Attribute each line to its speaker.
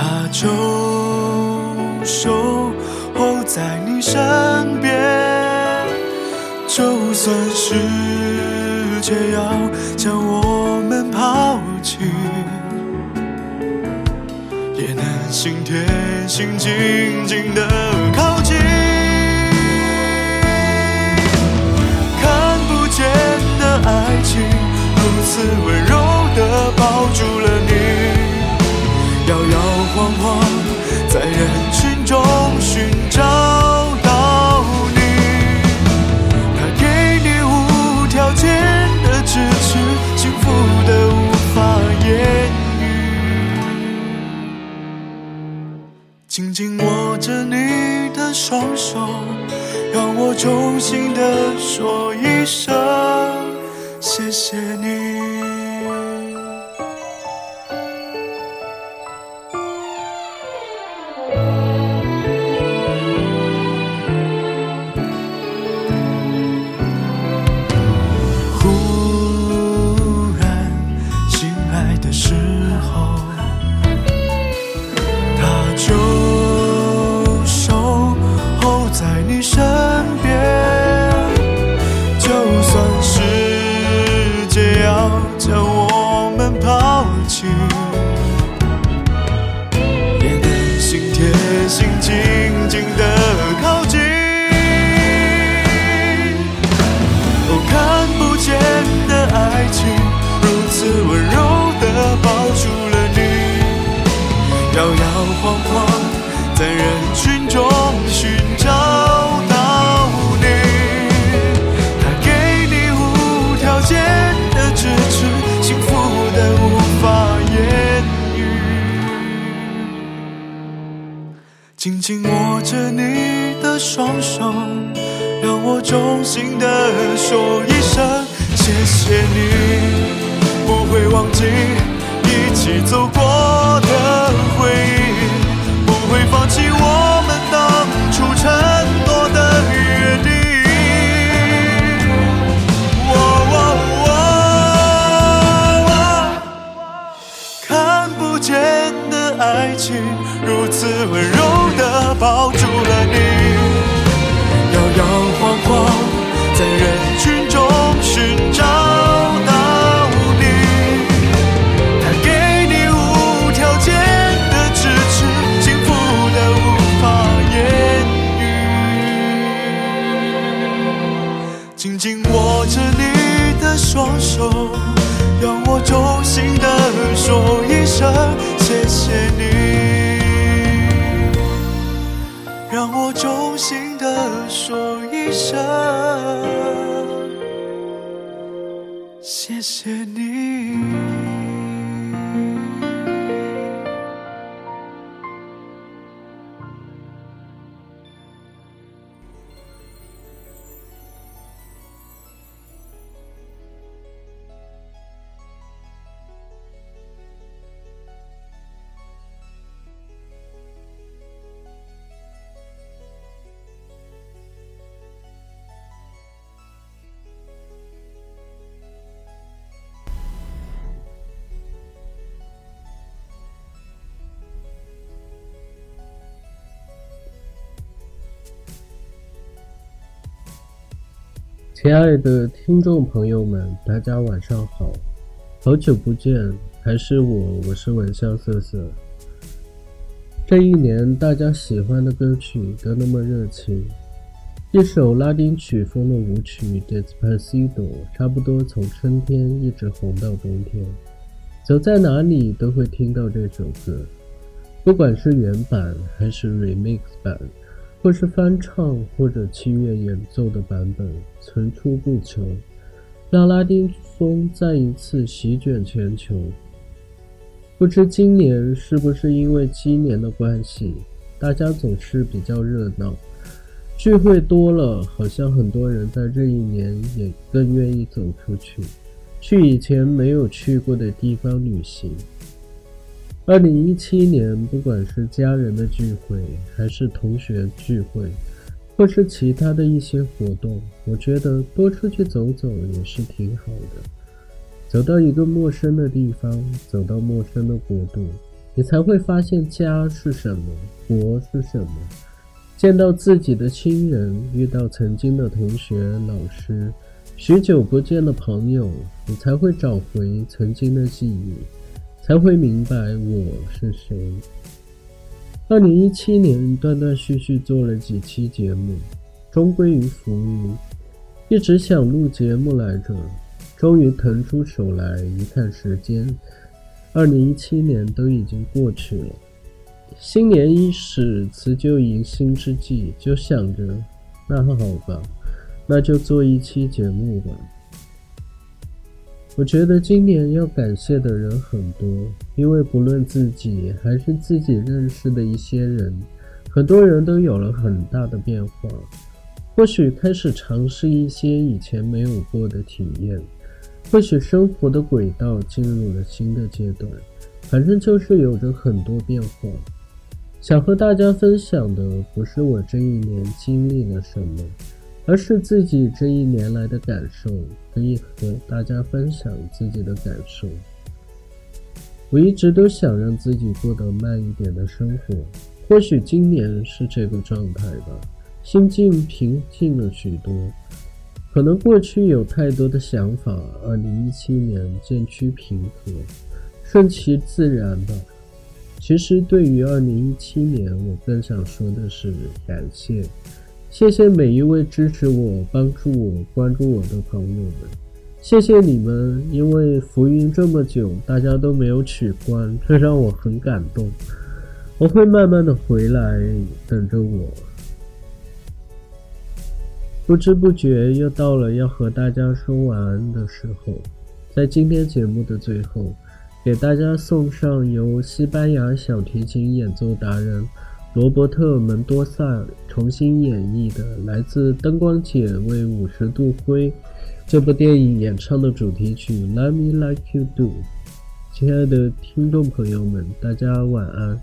Speaker 1: 他就守候在你身边。就算世界要将我们抛弃，也能心贴心，紧紧的双手，让我衷心的说一声谢谢你。着你的双手，让我衷心的说一声谢谢你，不会忘记。一起走过的回忆，不会放弃我们当初承诺的约定。哦哦哦看不见爱情，如此温柔的抱住了你，摇摇晃晃在人群中寻找到你。他给你无条件的支持，幸福的无法言语。紧紧握着你的双手，让我衷心的说一声谢谢你，让我衷心的说一声谢谢你。
Speaker 2: 亲爱的听众朋友们，大家晚上好，好久不见，还是我，我是闻香瑟瑟。这一年，大家喜欢的歌曲都那么热情。一首拉丁曲风的舞曲《Despacito》，差不多从春天一直红到冬天，走在哪里都会听到这首歌。不管是原版还是 remix 版，或是翻唱或者七月演奏的版本，层出不穷，让拉丁风再一次席卷全球。不知今年是不是因为鸡年的关系，大家总是比较热闹。聚会多了，好像很多人在这一年也更愿意走出去，去以前没有去过的地方旅行。二零一七年，不管是家人的聚会，还是同学聚会，或是其他的一些活动，我觉得多出去走走也是挺好的。走到一个陌生的地方，走到陌生的国度，你才会发现家是什么，国是什么。见到自己的亲人，遇到曾经的同学、老师，许久不见的朋友，你才会找回曾经的记忆，才会明白我是谁。二零一七年断断续续做了几期节目，终归于浮云。一直想录节目来着，终于腾出手来，一看时间，二零一七年都已经过去了。新年伊始，辞旧迎新之际，就想着，那好吧，那就做一期节目吧。我觉得今年要感谢的人很多，因为不论自己还是自己认识的一些人，很多人都有了很大的变化，或许开始尝试一些以前没有过的体验，或许生活的轨道进入了新的阶段，反正就是有着很多变化。想和大家分享的不是我这一年经历了什么，而是自己这一年来的感受，可以和大家分享自己的感受。我一直都想让自己过得慢一点的生活，或许今年是这个状态吧，心境平静了许多。可能过去有太多的想法，二零一七年渐趋平和，顺其自然吧。其实，对于二零一七年，我更想说的是感谢，谢谢每一位支持我、帮助我、关注我的朋友们，谢谢你们，因为浮云这么久，大家都没有取关，这让我很感动。我会慢慢的回来，等着我。不知不觉又到了要和大家说晚安的时候，在今天节目的最后。给大家送上由西班牙小提琴演奏达人罗伯特·门多萨重新演绎的来自《灯光姐为五十度灰》这部电影演唱的主题曲《Love Me Like You Do》。亲爱的听众朋友们，大家晚安。